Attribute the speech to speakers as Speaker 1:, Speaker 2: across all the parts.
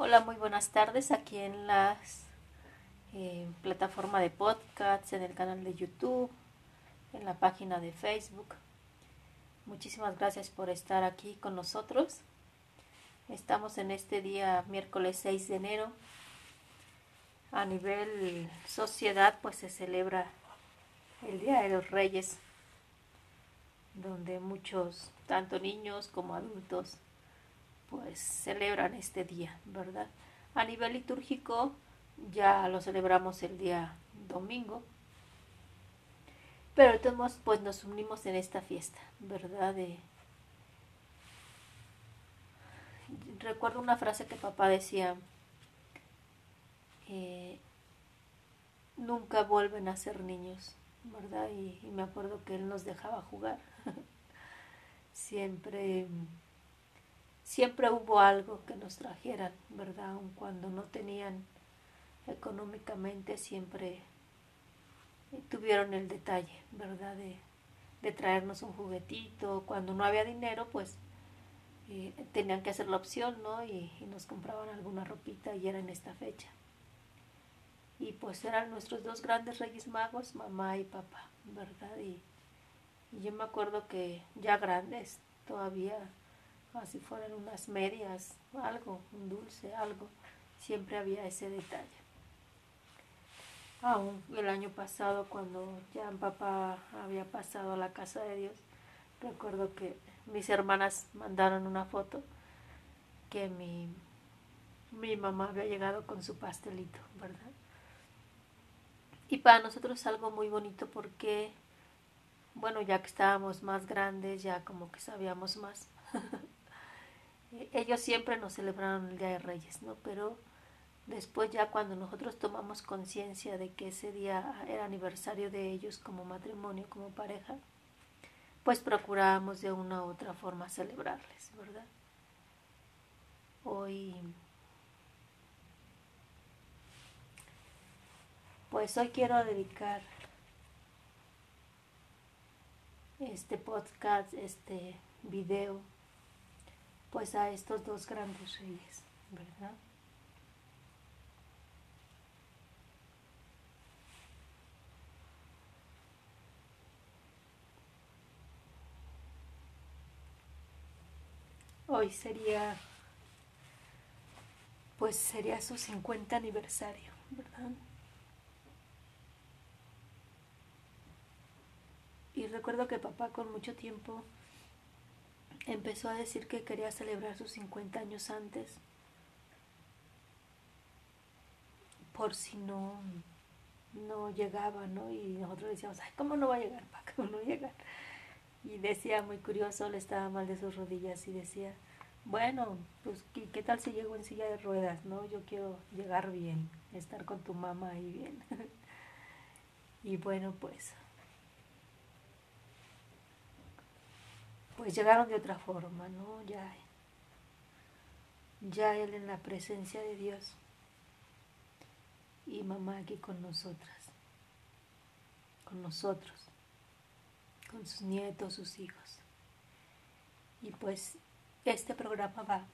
Speaker 1: Hola, muy buenas tardes aquí en la eh, plataforma de podcasts, en el canal de YouTube, en la página de Facebook. Muchísimas gracias por estar aquí con nosotros. Estamos en este día miércoles 6 de enero. A nivel sociedad pues se celebra el Día de los Reyes, donde muchos, tanto niños como adultos, pues celebran este día, ¿verdad? A nivel litúrgico ya lo celebramos el día domingo, pero todos pues nos unimos en esta fiesta, ¿verdad? Recuerdo una frase que papá decía, eh, nunca vuelven a ser niños, ¿verdad? y me acuerdo que él nos dejaba jugar. Siempre siempre hubo algo que nos trajeran, ¿verdad? Aun cuando no tenían económicamente, siempre tuvieron el detalle, ¿verdad? De, traernos un juguetito. Cuando no había dinero, pues eh, tenían que hacer la opción, ¿no? Y, nos compraban alguna ropita y era en esta fecha. Y pues eran nuestros dos grandes reyes magos, mamá y papá, ¿verdad? y yo me acuerdo que ya grandes, todavía así fueran unas medias, algo, un dulce, algo, siempre había ese detalle. Aún el año pasado, cuando ya papá había pasado a la casa de Dios, recuerdo que mis hermanas mandaron una foto que mi, mi mamá había llegado con su pastelito, ¿verdad? Y para nosotros es algo muy bonito porque, bueno, ya que estábamos más grandes, ya como que sabíamos más. ellos siempre nos celebraron el Día de Reyes, ¿no? Pero después ya cuando nosotros tomamos conciencia de que ese día era aniversario de ellos como matrimonio, como pareja, pues procurábamos de una u otra forma celebrarles, ¿verdad? Hoy, pues hoy quiero dedicar este podcast, este video, pues a estos dos grandes reyes, ¿verdad? Hoy sería, pues sería su 50 aniversario, ¿verdad? Y recuerdo que papá con mucho tiempo empezó a decir que quería celebrar sus 50 años antes por si no no llegaba, ¿no? Y nosotros decíamos, ay, ¿cómo no va a llegar, Paco? ¿Cómo no llegar? Y decía, muy curioso, le estaba mal de sus rodillas y decía, bueno, pues, ¿qué, tal si llego en silla de ruedas, no? Yo quiero llegar bien, estar con tu mamá ahí bien. y bueno, pues pues llegaron de otra forma, ¿no? Ya, ya Él en la presencia de Dios y mamá aquí con nosotras, con nosotros, con sus nietos, sus hijos. Y pues este programa va,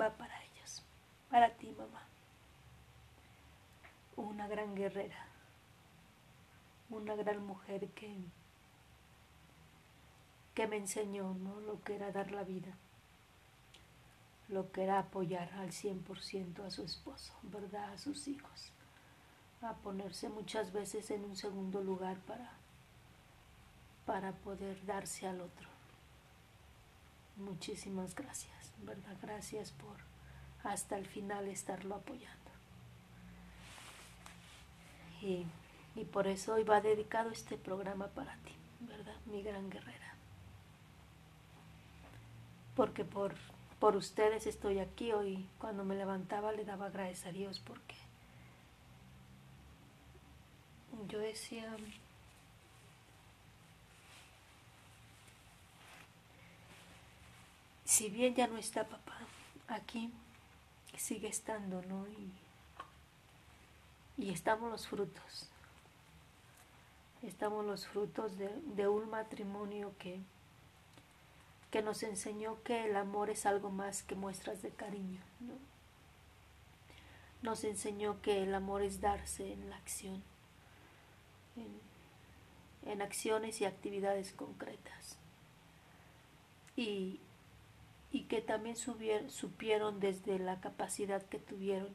Speaker 1: va para ellos, para ti mamá, una gran guerrera, una gran mujer que que me enseñó ¿no? lo que era dar la vida, lo que era apoyar al 100% a su esposo, ¿verdad? A sus hijos, a ponerse muchas veces en un segundo lugar para, para poder darse al otro. Muchísimas gracias, ¿verdad? Gracias por hasta el final estarlo apoyando. Y, y por eso hoy va dedicado este programa para ti, ¿verdad? Mi gran guerrera porque por, por ustedes estoy aquí hoy. Cuando me levantaba le daba gracias a Dios porque yo decía, si bien ya no está papá aquí, sigue estando, ¿no? Y, y estamos los frutos. Estamos los frutos de, de un matrimonio que que nos enseñó que el amor es algo más que muestras de cariño, nos enseñó que el amor es darse en la acción, en, acciones y actividades concretas. Y, y que también supieron desde la capacidad que tuvieron,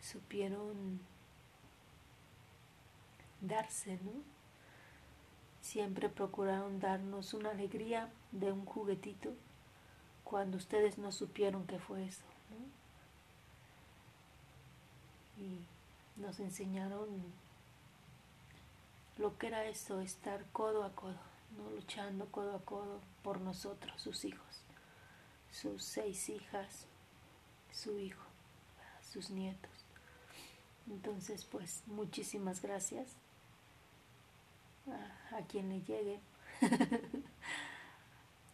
Speaker 1: supieron darse, ¿no? Siempre procuraron darnos una alegría de un juguetito cuando ustedes no supieron qué fue eso. Y nos enseñaron lo que era eso, estar codo a codo, ¿no? luchando codo a codo por nosotros, sus hijos, sus seis hijas, su hijo, sus nietos. Entonces, pues muchísimas gracias a, quien le llegue.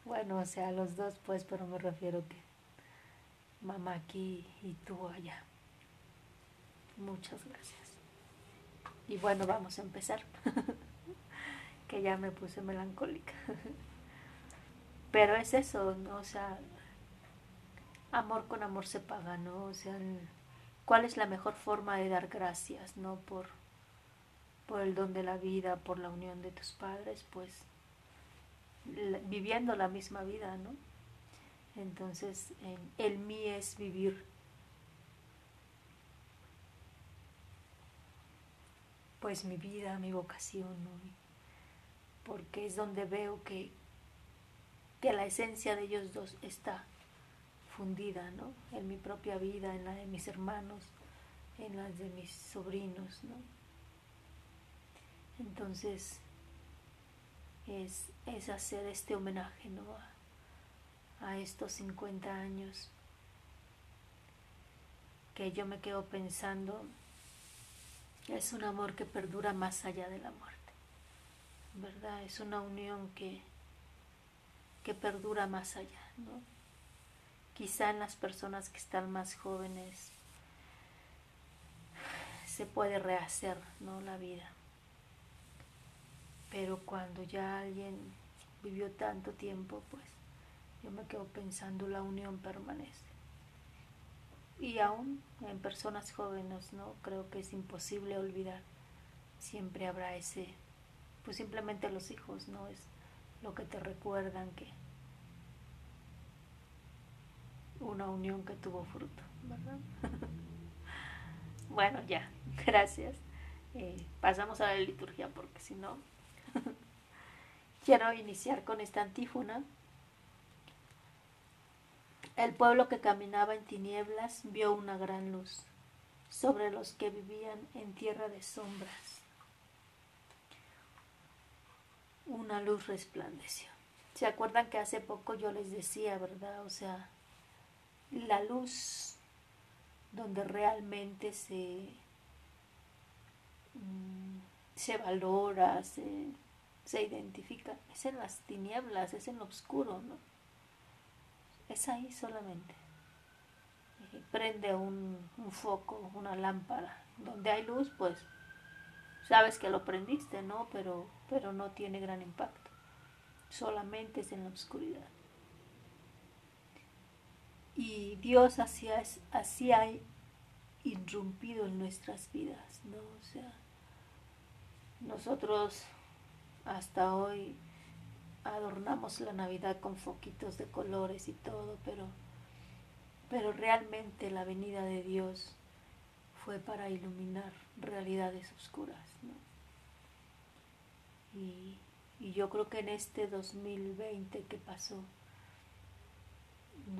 Speaker 1: bueno, o sea, los dos, pues, pero me refiero que mamá aquí y tú allá. Muchas gracias. Y bueno, vamos a empezar. que ya me puse melancólica. Pero es eso, ¿no? O sea, amor con amor se paga, ¿no? O sea, ¿cuál es la mejor forma de dar gracias, ¿no? Por, por el don de la vida, por la unión de tus padres, pues viviendo la misma vida, ¿no? Entonces, el mí es vivir pues mi vida, mi vocación, porque es donde veo que, que la esencia de ellos dos está fundida, ¿no? En mi propia vida, en la de mis hermanos, en las de mis sobrinos, ¿no? Entonces, es, es hacer este homenaje, ¿no? A, estos 50 años que yo me quedo pensando es un amor que perdura más allá de la muerte, ¿verdad? Es una unión que, que perdura más allá, ¿no? Quizá en las personas que están más jóvenes se puede rehacer, ¿no? La vida. Pero cuando ya alguien vivió tanto tiempo, pues yo me quedo pensando la unión permanece y aún en personas jóvenes, ¿no? Creo que es imposible olvidar. Siempre habrá ese, pues simplemente los hijos, ¿no? Es lo que te recuerdan que una unión que tuvo fruto, ¿verdad? bueno, ya, gracias. Eh, pasamos a la liturgia porque si no, quiero iniciar con esta antífona el pueblo que caminaba en tinieblas vio una gran luz sobre los que vivían en tierra de sombras. Una luz resplandeció. ¿Se acuerdan que hace poco yo les decía, verdad? O sea, la luz donde realmente se, mm, se valora, se, se identifica, es en las tinieblas, es en lo oscuro, ¿no? es ahí solamente. prende un, foco, una lámpara. Donde hay luz, pues sabes que lo prendiste, ¿no? Pero, pero no tiene gran impacto. Solamente es en la oscuridad. Y Dios así, así ha irrumpido en nuestras vidas, ¿no? O sea, nosotros hasta hoy adornamos la Navidad con foquitos de colores y todo, pero, pero realmente la venida de Dios fue para iluminar realidades oscuras. Y, yo creo que en este 2020 que pasó,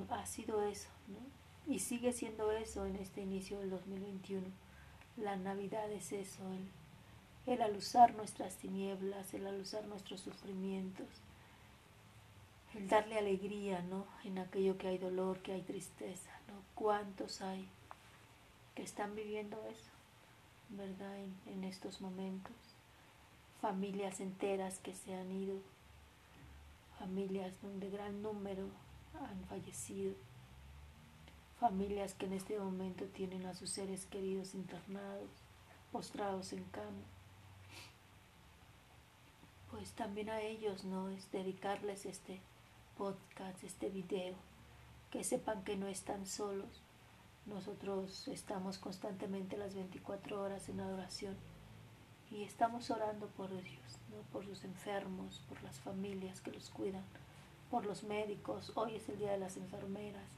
Speaker 1: ha sido eso, ¿no? Y sigue siendo eso en este inicio del 2021. La Navidad es eso, el, el alusar nuestras tinieblas, el alusar nuestros sufrimientos, el darle alegría, ¿no? En aquello que hay dolor, que hay tristeza, ¿no? ¿Cuántos hay que están viviendo eso, ¿verdad? En, estos momentos. Familias enteras que se han ido, familias donde gran número han fallecido, familias que en este momento tienen a sus seres queridos internados, postrados en cama pues también a ellos no es dedicarles este podcast, este video, que sepan que no están solos, nosotros estamos constantemente las 24 horas en adoración y estamos orando por ellos, ¿no? por los enfermos, por las familias que los cuidan, por los médicos. Hoy es el día de las enfermeras,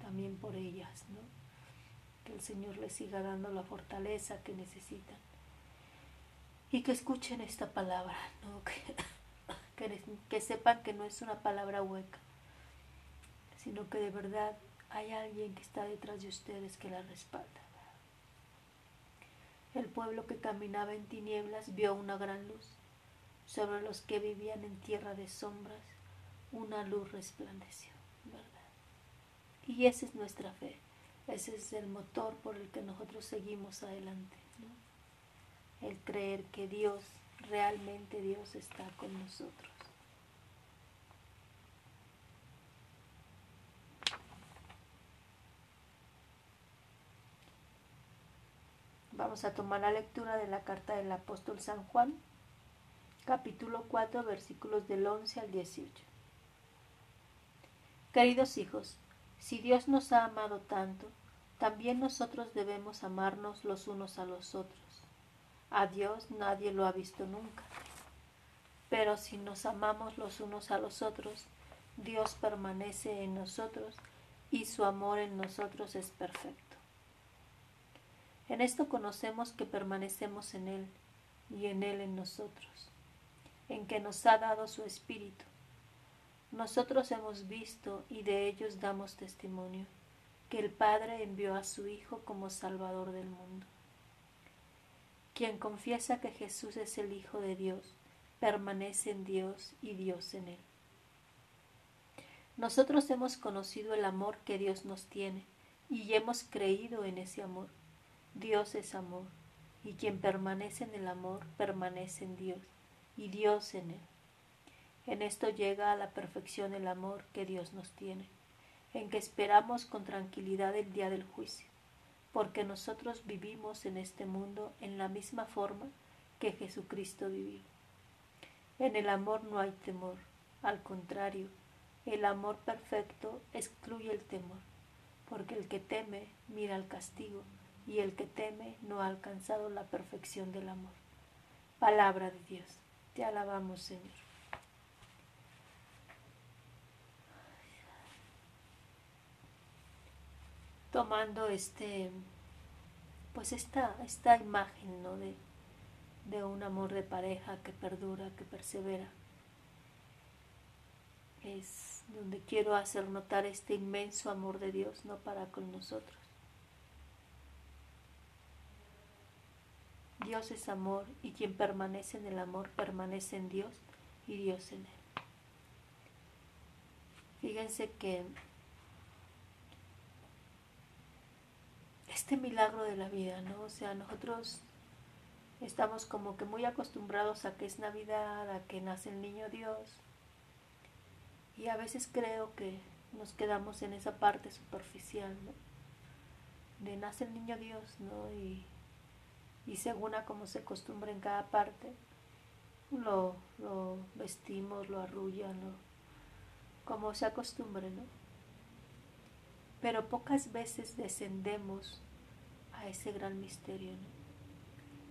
Speaker 1: también por ellas, ¿no? que el Señor les siga dando la fortaleza que necesitan y que escuchen esta palabra, ¿no? que, que sepan que no es una palabra hueca, sino que de verdad hay alguien que está detrás de ustedes que la respalda. El pueblo que caminaba en tinieblas vio una gran luz. Sobre los que vivían en tierra de sombras, una luz resplandeció, ¿verdad? Y esa es nuestra fe. Ese es el motor por el que nosotros seguimos adelante. El creer que Dios, realmente Dios está con nosotros. Vamos a tomar la lectura de la carta del apóstol San Juan, capítulo 4, versículos del 11 al 18. Queridos hijos, si Dios nos ha amado tanto, también nosotros debemos amarnos los unos a los otros. A Dios nadie lo ha visto nunca. Pero si nos amamos los unos a los otros, Dios permanece en nosotros y su amor en nosotros es perfecto. En esto conocemos que permanecemos en Él y en Él en nosotros, en que nos ha dado su Espíritu. Nosotros hemos visto y de ellos damos testimonio, que el Padre envió a su Hijo como Salvador del mundo. Quien confiesa que Jesús es el Hijo de Dios, permanece en Dios y Dios en Él. Nosotros hemos conocido el amor que Dios nos tiene y hemos creído en ese amor. Dios es amor, y quien permanece en el amor permanece en Dios, y Dios en él. En esto llega a la perfección el amor que Dios nos tiene, en que esperamos con tranquilidad el día del juicio, porque nosotros vivimos en este mundo en la misma forma que Jesucristo vivió. En el amor no hay temor, al contrario, el amor perfecto excluye el temor, porque el que teme mira al castigo, y el que teme no ha alcanzado la perfección del amor. Palabra de Dios, te alabamos Señor. Tomando este, pues esta, esta imagen ¿no? de, de un amor de pareja que perdura, que persevera, es donde quiero hacer notar este inmenso amor de Dios, no para con nosotros Dios es amor y quien permanece en el amor permanece en Dios y Dios en él. Fíjense que este milagro de la vida, ¿no? O sea, nosotros estamos como que muy acostumbrados a que es Navidad, a que nace el niño Dios. Y a veces creo que nos quedamos en esa parte superficial, ¿no? De nace el niño Dios, ¿no? Y y según a como se acostumbra en cada parte, lo, lo vestimos, lo arrullan, como se acostumbre, ¿no? Pero pocas veces descendemos a ese gran misterio.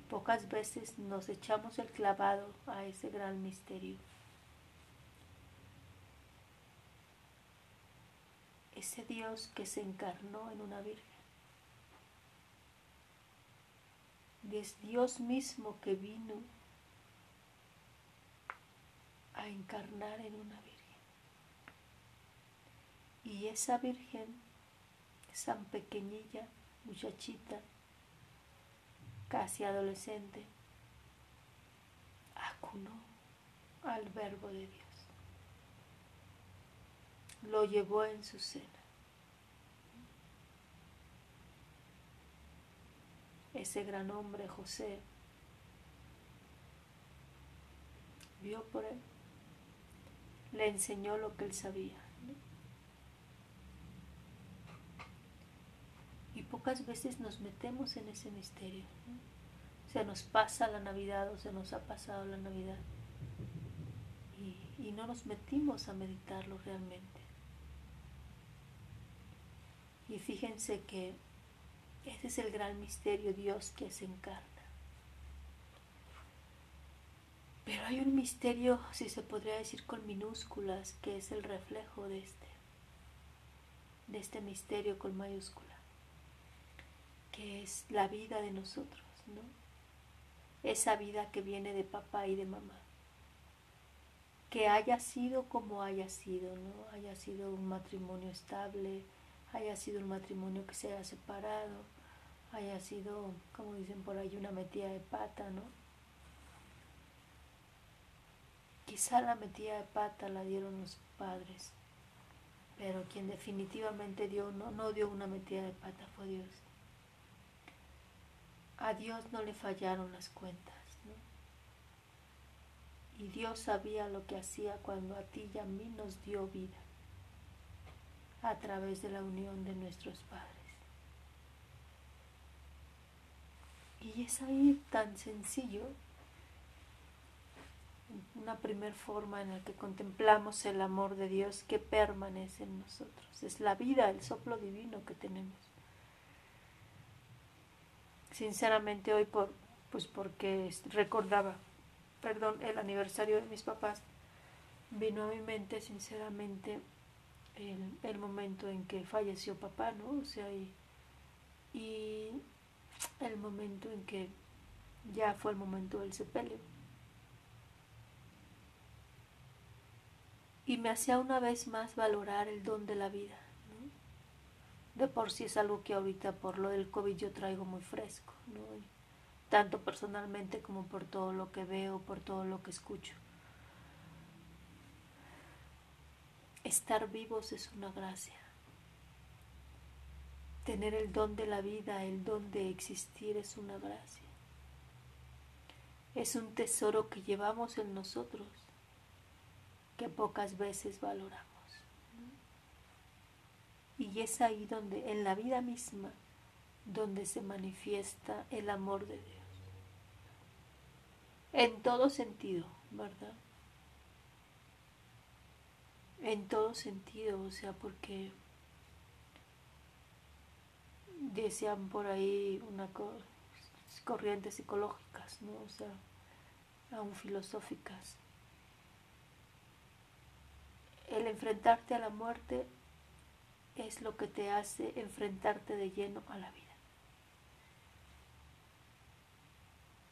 Speaker 1: Pocas veces nos echamos el clavado a ese gran misterio. Ese Dios que se encarnó en una virgen es Dios mismo que vino a encarnar en una virgen. Y esa virgen, esa pequeñilla, muchachita, casi adolescente, acunó al verbo de Dios. Lo llevó en su seno. ese gran hombre José vio por él, le enseñó lo que él sabía. Y pocas veces nos metemos en ese misterio. Se nos pasa la Navidad o se nos ha pasado la Navidad. Y, y no nos metimos a meditarlo realmente. Y fíjense que Ese es el gran misterio, Dios que se encarna. Pero hay un misterio, si se podría decir con minúsculas, que es el reflejo de este, de este misterio con mayúscula, que es la vida de nosotros, ¿no? Esa vida que viene de papá y de mamá. Que haya sido como haya sido, ¿no? Haya sido un matrimonio estable, haya sido un matrimonio que se haya separado, haya sido, como dicen por ahí, una metida de pata, ¿no? Quizá la metida de pata la dieron los padres, pero quien definitivamente dio, no, no dio una metida de pata fue Dios. A Dios no le fallaron las cuentas, ¿no? Y Dios sabía lo que hacía cuando a ti y a mí nos dio vida a través de la unión de nuestros padres. Y es ahí tan sencillo, una primer forma en la que contemplamos el amor de Dios que permanece en nosotros. Es la vida, el soplo divino que tenemos. Sinceramente hoy, por, pues porque recordaba, perdón, el aniversario de mis papás, vino a mi mente sinceramente el, momento en que falleció papá, ¿no? O sea, y, y el momento en que ya fue el momento del sepelio. Y me hacía una vez más valorar el don de la vida. De por sí es algo que ahorita por lo del COVID yo traigo muy fresco, tanto personalmente como por todo lo que veo, por todo lo que escucho. Estar vivos es una gracia. Tener el don de la vida, el don de existir es una gracia. Es un tesoro que llevamos en nosotros que pocas veces valoramos. Y es ahí donde, en la vida misma, donde se manifiesta el amor de Dios. En todo sentido, ¿verdad? En todo sentido, o sea, porque decían por ahí una corrientes psicológicas, ¿no? O sea, aún filosóficas. El enfrentarte a la muerte es lo que te hace enfrentarte de lleno a la vida.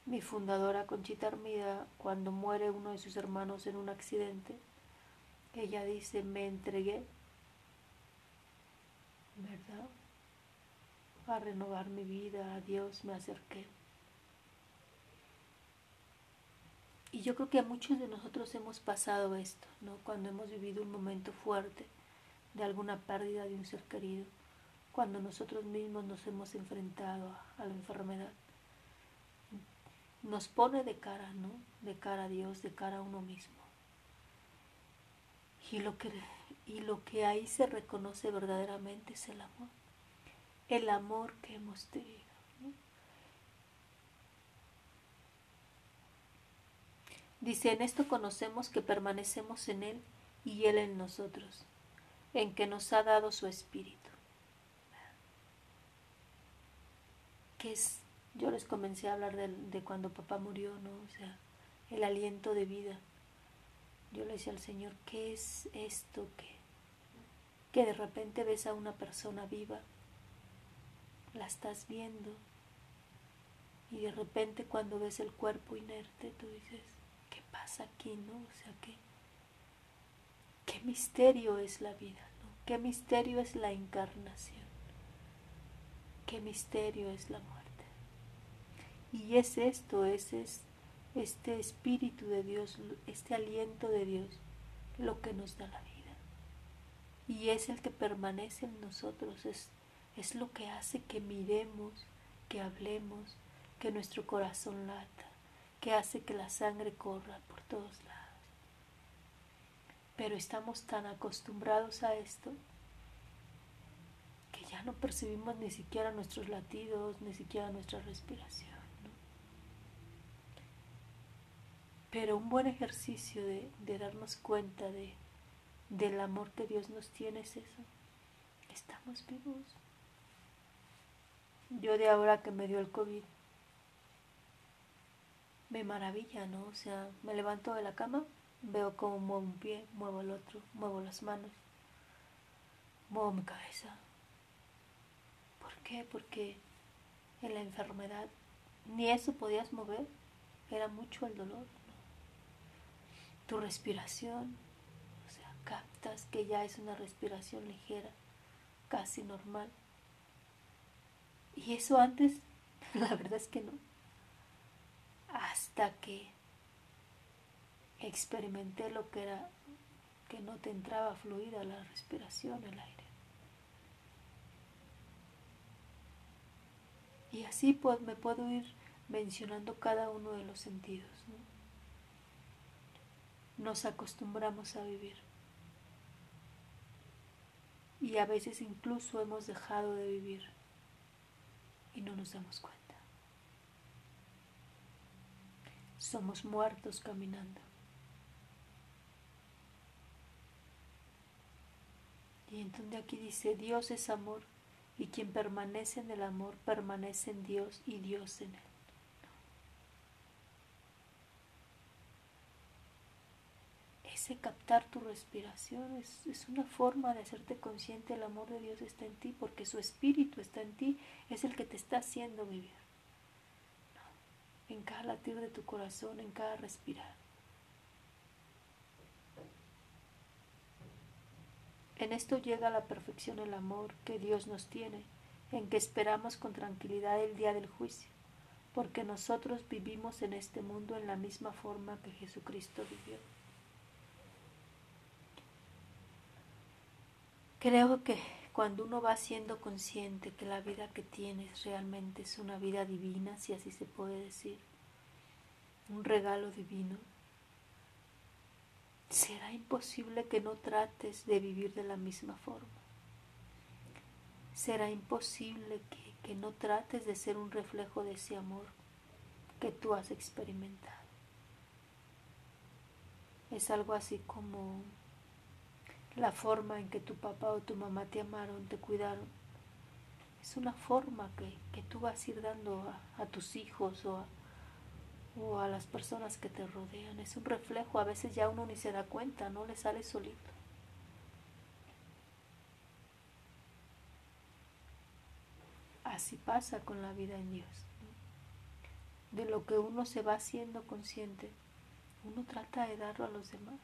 Speaker 1: Mi fundadora Conchita Armida, cuando muere uno de sus hermanos en un accidente, ella dice, me entregué, ¿verdad? A renovar mi vida, a Dios me acerqué. Y yo creo que a muchos de nosotros hemos pasado esto, ¿no? Cuando hemos vivido un momento fuerte de alguna pérdida de un ser querido, cuando nosotros mismos nos hemos enfrentado a, la enfermedad. Nos pone de cara, ¿no? De cara a Dios, de cara a uno mismo. Y lo que, y lo que ahí se reconoce verdaderamente es el amor. El amor que hemos tenido. Dice, en esto conocemos que permanecemos en Él y Él en nosotros, en que nos ha dado su espíritu. Que es, yo les comencé a hablar de, de cuando papá murió, ¿no? O sea, el aliento de vida yo le decía al Señor, ¿qué es esto que, que de repente ves a una persona viva, la estás viendo y de repente cuando ves el cuerpo inerte tú dices, ¿qué pasa aquí? ¿No? O sea, ¿qué, qué misterio es la vida? ¿no? ¿Qué misterio es la encarnación? ¿Qué misterio es la muerte? Y es esto, es, es este espíritu de Dios, este aliento de Dios, lo que nos da la vida. Y es el que permanece en nosotros, es, es lo que hace que miremos, que hablemos, que nuestro corazón lata, que hace que la sangre corra por todos lados. Pero estamos tan acostumbrados a esto que ya no percibimos ni siquiera nuestros latidos, ni siquiera nuestra respiración. Pero un buen ejercicio de, darnos cuenta de, del amor que Dios nos tiene es eso. Estamos vivos. yo de ahora que me dio el COVID, me maravilla, ¿no? O sea, me levanto de la cama, veo cómo muevo un pie, muevo el otro, muevo las manos, muevo mi cabeza. ¿Por qué? Porque en la enfermedad ni eso podías mover, era mucho el dolor. Tu respiración, o sea, captas que ya es una respiración ligera, casi normal. Y eso antes, la verdad es que no hasta que experimenté lo que era que no te entraba fluida la respiración, el aire. Y así pues me puedo ir mencionando cada uno de los sentidos. Nos acostumbramos a vivir. Y a veces incluso hemos dejado de vivir y no nos damos cuenta. somos muertos caminando. Y entonces aquí dice, Dios es amor, y quien permanece en el amor permanece en Dios y Dios en él. Ese captar tu respiración es, es, una forma de hacerte consciente el amor de Dios está en ti, porque su espíritu está en ti, es el que te está haciendo vivir en cada latir de tu corazón, en cada respirar. En esto llega la perfección el amor que Dios nos tiene, en que esperamos con tranquilidad el día del juicio, porque nosotros vivimos en este mundo en la misma forma que Jesucristo vivió. Creo que cuando uno va siendo consciente que la vida que tienes realmente es una vida divina, si así se puede decir, un regalo divino, será imposible que no trates de vivir de la misma forma. Será imposible que, que no trates de ser un reflejo de ese amor que tú has experimentado. Es algo así como la forma en que tu papá o tu mamá te amaron, te cuidaron. Es una forma que, que tú vas a ir dando a, a tus hijos o a, o a las personas que te rodean. Es un reflejo, a veces ya uno ni se da cuenta, no le sale solito. Así pasa con la vida en Dios. De lo que uno se va haciendo consciente, uno trata de darlo a los demás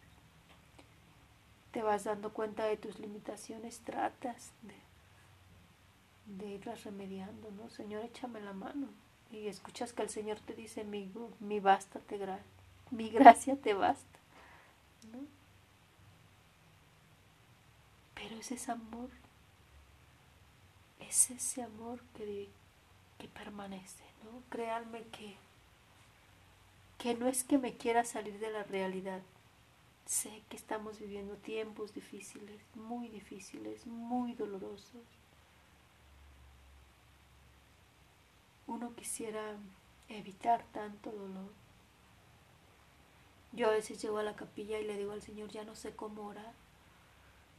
Speaker 1: te vas dando cuenta de tus limitaciones, tratas de, de irlas remediando, ¿no? Señor, échame la mano. Y escuchas que el Señor te dice, mi, mi basta te gra mi gracia te basta. ¿no? Pero es ese amor, es ese amor que, que permanece, ¿no? Créanme que, que no es que me quiera salir de la realidad, Sé que estamos viviendo tiempos difíciles, muy difíciles, muy dolorosos. Uno quisiera evitar tanto dolor. Yo a veces llego a la capilla y le digo al Señor, ya no sé cómo orar,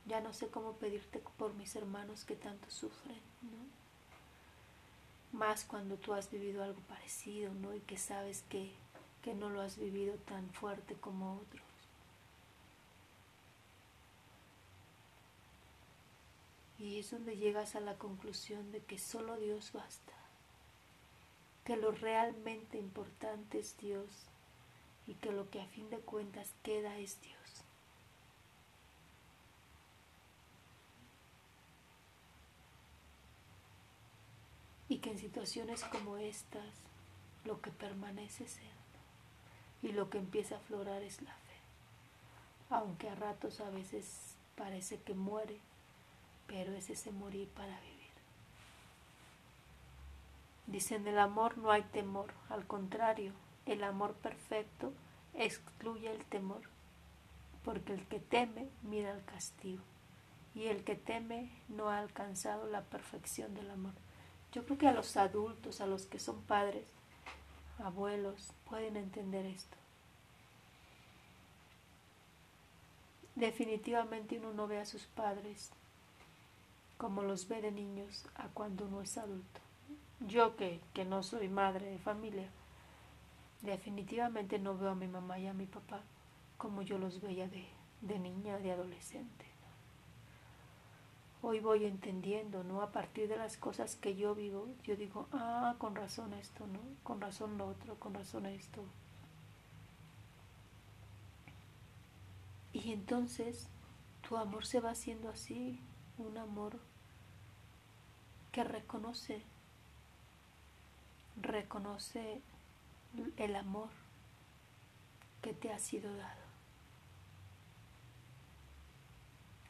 Speaker 1: ya no sé cómo pedirte por mis hermanos que tanto sufren, ¿no? Más cuando tú has vivido algo parecido, ¿no? Y que sabes que, que no lo has vivido tan fuerte como otros. Y es donde llegas a la conclusión de que solo Dios basta, que lo realmente importante es Dios y que lo que a fin de cuentas queda es Dios. Y que en situaciones como estas lo que permanece es y lo que empieza a aflorar es la fe, aunque a ratos a veces parece que muere pero es ese morir para vivir. Dicen, el amor no hay temor, al contrario, el amor perfecto excluye el temor, porque el que teme mira el castigo, y el que teme no ha alcanzado la perfección del amor. Yo creo que a los adultos, a los que son padres, abuelos, pueden entender esto. Definitivamente uno no ve a sus padres como los ve de niños a cuando uno es adulto. Yo que, que no soy madre de familia, definitivamente no veo a mi mamá y a mi papá como yo los veía de, de niña, de adolescente. Hoy voy entendiendo, ¿no? A partir de las cosas que yo vivo, yo digo, ah, con razón esto, ¿no? Con razón lo otro, con razón esto. Y entonces tu amor se va haciendo así, un amor que reconoce, reconoce el amor que te ha sido dado.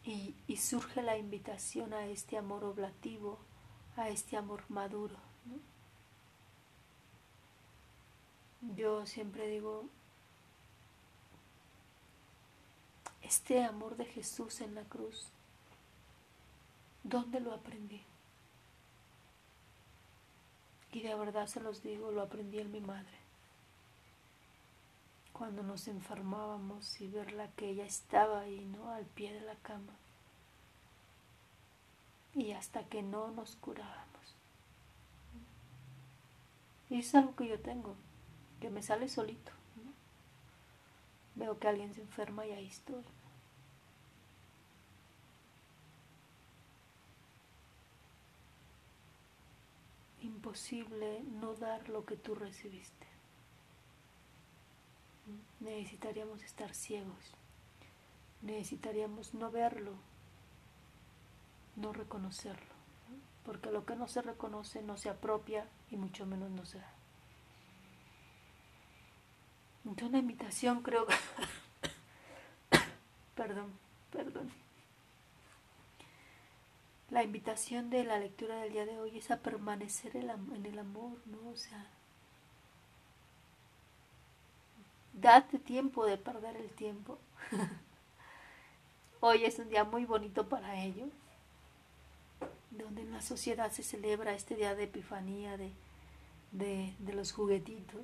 Speaker 1: Y, y surge la invitación a este amor oblativo, a este amor maduro. Yo siempre digo, este amor de Jesús en la cruz, ¿dónde lo aprendí? Y de verdad se los digo, lo aprendí en mi madre. Cuando nos enfermábamos y verla que ella estaba ahí, ¿no? Al pie de la cama. Y hasta que no nos curábamos. Y es algo que yo tengo, que me sale solito. Veo que alguien se enferma y ahí estoy. Imposible no dar lo que tú recibiste. Necesitaríamos estar ciegos. Necesitaríamos no verlo, no reconocerlo. Porque lo que no se reconoce no se apropia y mucho menos no se da. Entonces una invitación creo que... perdón, perdón. La invitación de la lectura del día de hoy es a permanecer en el amor, ¿no? O sea, date tiempo de perder el tiempo. hoy es un día muy bonito para ello, donde en la sociedad se celebra este día de epifanía de, de, de los juguetitos.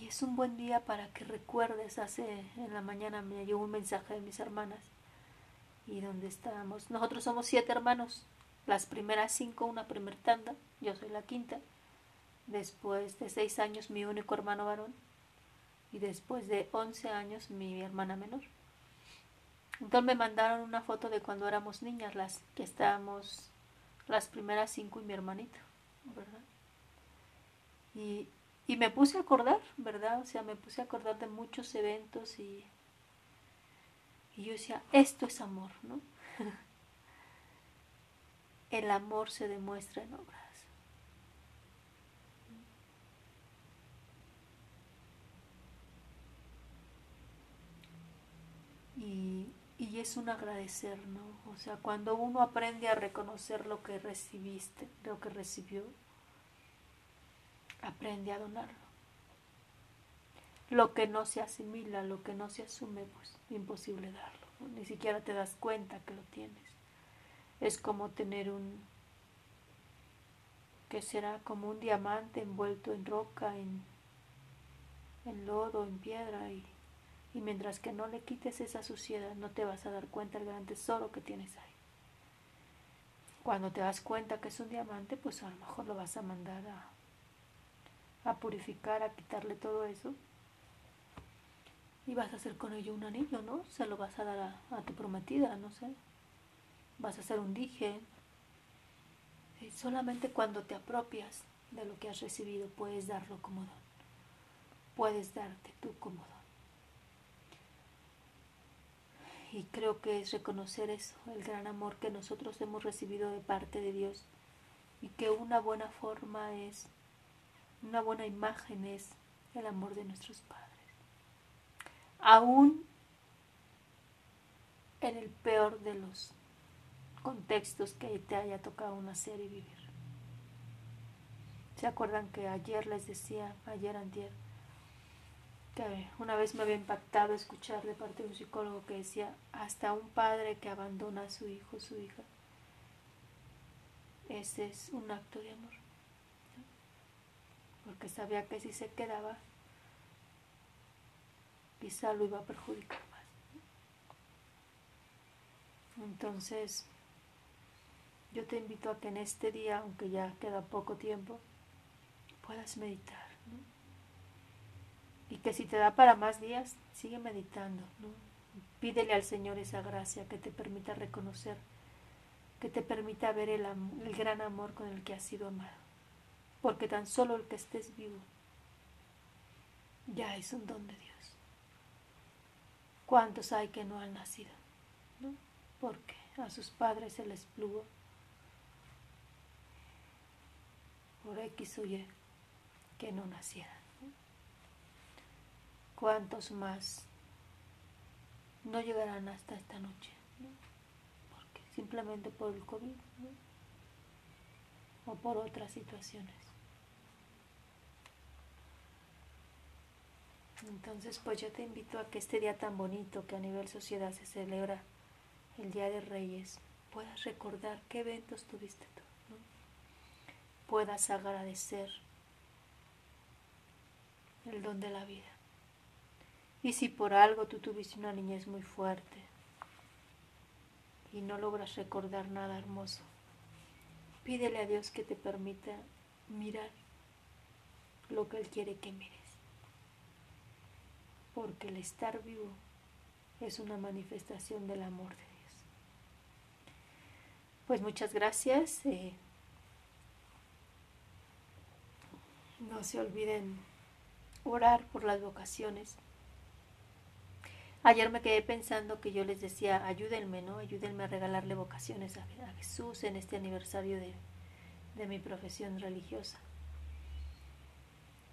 Speaker 1: Y es un buen día para que recuerdes, hace en la mañana me llegó un mensaje de mis hermanas y donde estábamos. Nosotros somos siete hermanos, las primeras cinco, una primer tanda, yo soy la quinta. Después de seis años, mi único hermano varón. Y después de once años, mi hermana menor. Entonces me mandaron una foto de cuando éramos niñas, las que estábamos, las primeras cinco y mi hermanito, ¿verdad? Y, y me puse a acordar, ¿verdad? O sea, me puse a acordar de muchos eventos y y yo decía, esto es amor, ¿no? El amor se demuestra en obras. Y, y, es un agradecer, ¿no? O sea, cuando uno aprende a reconocer lo que recibiste, lo que recibió, aprende a donarlo. Lo que no se asimila, lo que no se asume, pues imposible darlo, ni siquiera te das cuenta que lo tienes. Es como tener un, que será como un diamante envuelto en roca, en, en lodo, en piedra, y, y mientras que no le quites esa suciedad, no te vas a dar cuenta del gran tesoro que tienes ahí. Cuando te das cuenta que es un diamante, pues a lo mejor lo vas a mandar a, a purificar, a quitarle todo eso y vas a hacer con ello un anillo, ¿no? Se lo vas a dar a, tu prometida, no sé. Vas a hacer un dije. Y solamente cuando te apropias de lo que has recibido puedes darlo como don. Puedes darte tú como don. Y creo que es reconocer eso, el gran amor que nosotros hemos recibido de parte de Dios. Y que una buena forma es, una buena imagen es el amor de nuestros padres aún en el peor de los contextos que te haya tocado nacer y vivir. ¿Se acuerdan que ayer les decía, ayer antier, que una vez me había impactado escuchar de parte de un psicólogo que decía, hasta un padre que abandona a su hijo, su hija, ese es un acto de amor. Porque sabía que si se quedaba, quizá lo iba a perjudicar más. Entonces, yo te invito a que en este día, aunque ya queda poco tiempo, puedas meditar. Y que si te da para más días, sigue meditando. Pídele al Señor esa gracia que te permita reconocer, que te permita ver el, el gran amor con el que has sido amado. Porque tan solo el que estés vivo ya es un don de Dios. ¿Cuántos hay que no han nacido? ¿No? Porque a sus padres se les plugo por X o Y que no nacieran. ¿Cuántos más no llegarán hasta esta noche? Porque simplemente por el COVID o por otras situaciones. Entonces, pues yo te invito a que este día tan bonito que a nivel sociedad se celebra, el Día de Reyes, puedas recordar qué eventos tuviste tú, puedas agradecer el don de la vida. Y si por algo tú tuviste una niñez muy fuerte y no logras recordar nada hermoso, pídele a Dios que te permita mirar lo que Él quiere que mires. Porque el estar vivo es una manifestación del amor de Dios. Pues muchas gracias. Eh, no se olviden orar por las vocaciones. Ayer me quedé pensando que yo les decía, ayúdenme, ¿no? Ayúdenme a regalarle vocaciones a, Jesús en este aniversario de, de, mi profesión religiosa.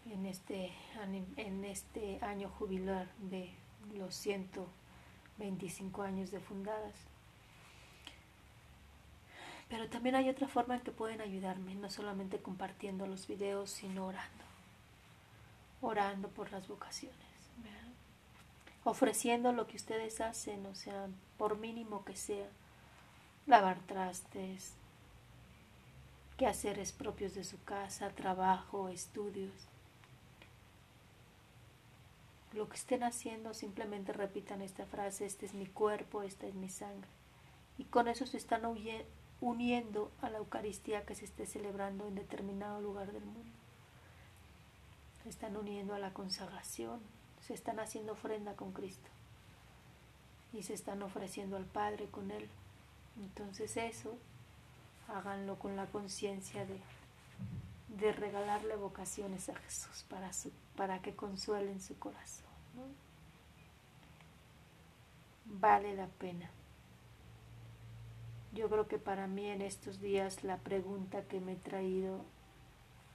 Speaker 1: En este, en este año jubilar de los 125 años de fundadas. Pero también hay otra forma en que pueden ayudarme, no solamente compartiendo los videos, sino orando orando por las vocaciones, ofreciendo lo que ustedes hacen, o sea, por mínimo que sea, lavar trastes, quehaceres propios de su casa, trabajo, estudios. Lo que estén haciendo, simplemente repitan esta frase, este es mi cuerpo, esta es mi sangre. Y con eso se están uniendo a la Eucaristía que se esté celebrando en determinado lugar del mundo se están uniendo a la consagración, se están haciendo ofrenda con Cristo y se están ofreciendo al Padre con Él. Entonces eso, háganlo con la conciencia de, de regalarle vocaciones a Jesús para, su, para que consuelen su corazón. Vale la pena. Yo creo que para mí en estos días la pregunta que me he traído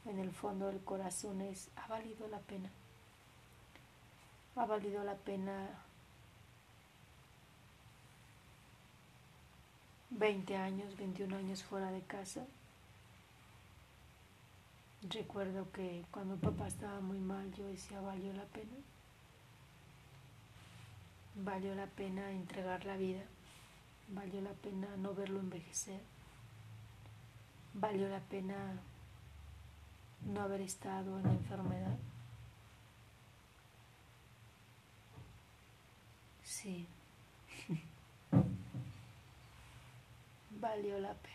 Speaker 1: en el fondo del corazón es, ¿ha valido la pena? ¿Ha valido la pena 20 años, 21 años fuera de casa? Recuerdo que cuando papá estaba muy mal yo decía, ¿valió la pena? ¿Valió la pena entregar la vida? ¿Valió la pena no verlo envejecer? ¿Valió la pena no haber estado en la enfermedad? Sí. Valió la pena.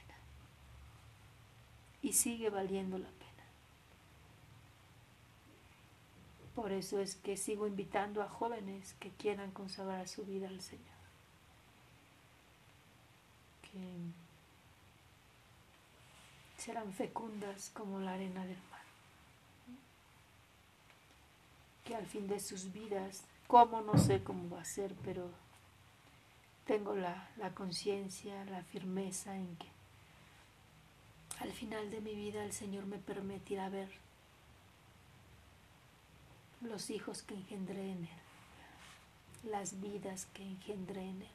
Speaker 1: Y sigue valiendo la pena. Por eso es que sigo invitando a jóvenes que quieran consagrar su vida al Señor. Que serán fecundas como la arena del mar. Que al fin de sus vidas, como no sé cómo va a ser, pero tengo la, la conciencia, la firmeza en que al final de mi vida el Señor me permitirá ver los hijos que engendré en Él, las vidas que engendré en Él,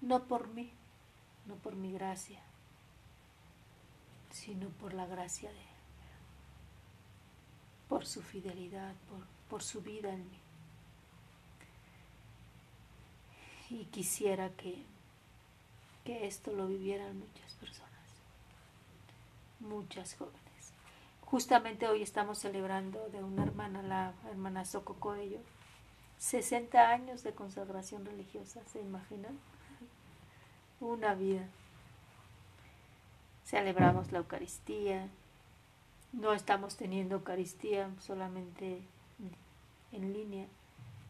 Speaker 1: no por mí, no por mi gracia, sino por la gracia de Él, por su fidelidad, por, por su vida en mí. Y quisiera que, que esto lo vivieran muchas personas, muchas jóvenes. Justamente hoy estamos celebrando de una hermana, la hermana Soco Coello, 60 años de consagración religiosa, ¿se imaginan? Una vida celebramos la Eucaristía, no estamos teniendo Eucaristía solamente en línea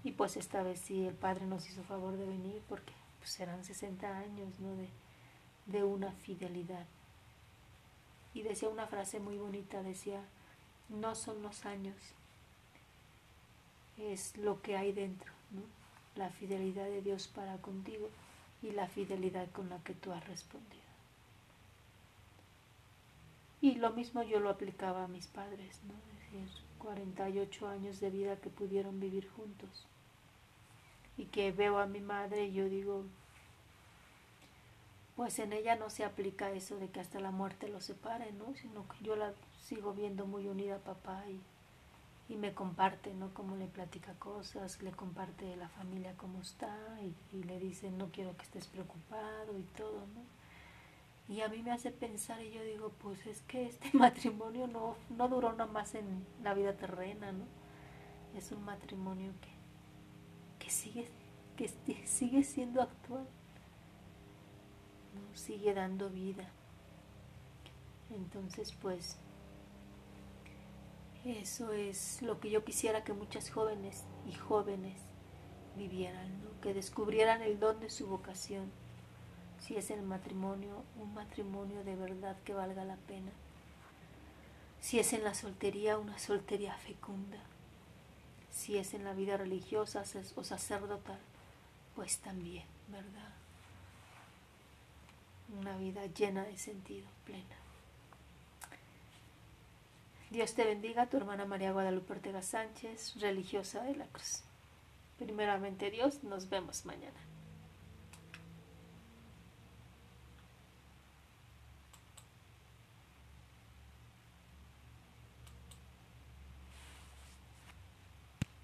Speaker 1: y pues esta vez sí el Padre nos hizo favor de venir porque pues eran 60 años ¿no? de, de una fidelidad. Y decía una frase muy bonita, decía, no son los años, es lo que hay dentro, ¿no? la fidelidad de Dios para contigo y la fidelidad con la que tú has respondido. Y lo mismo yo lo aplicaba a mis padres, ¿no? Es decir, 48 años de vida que pudieron vivir juntos. Y que veo a mi madre y yo digo, pues en ella no se aplica eso de que hasta la muerte los separe, ¿no? Sino que yo la sigo viendo muy unida a papá y, y me comparte, ¿no? Como le platica cosas, le comparte la familia cómo está y, le dice, no quiero que estés preocupado y todo, ¿no? Y a mí me hace pensar y yo digo, pues es que este matrimonio no, no duró nada más en la vida terrena, ¿no? Es un matrimonio que, que, sigue, que sigue siendo actual. Sigue dando vida. Entonces, pues, eso es lo que yo quisiera que muchas jóvenes y jóvenes vivieran, ¿no? que descubrieran el don de su vocación si es el matrimonio, un matrimonio de verdad que valga la pena. Si es en la soltería, una soltería fecunda. Si es en la vida religiosa o sacerdotal, pues también, ¿verdad? Una vida llena de sentido, plena. Dios te bendiga, tu hermana María Guadalupe Ortega Sánchez, religiosa de la Cruz. Primeramente Dios, nos vemos mañana.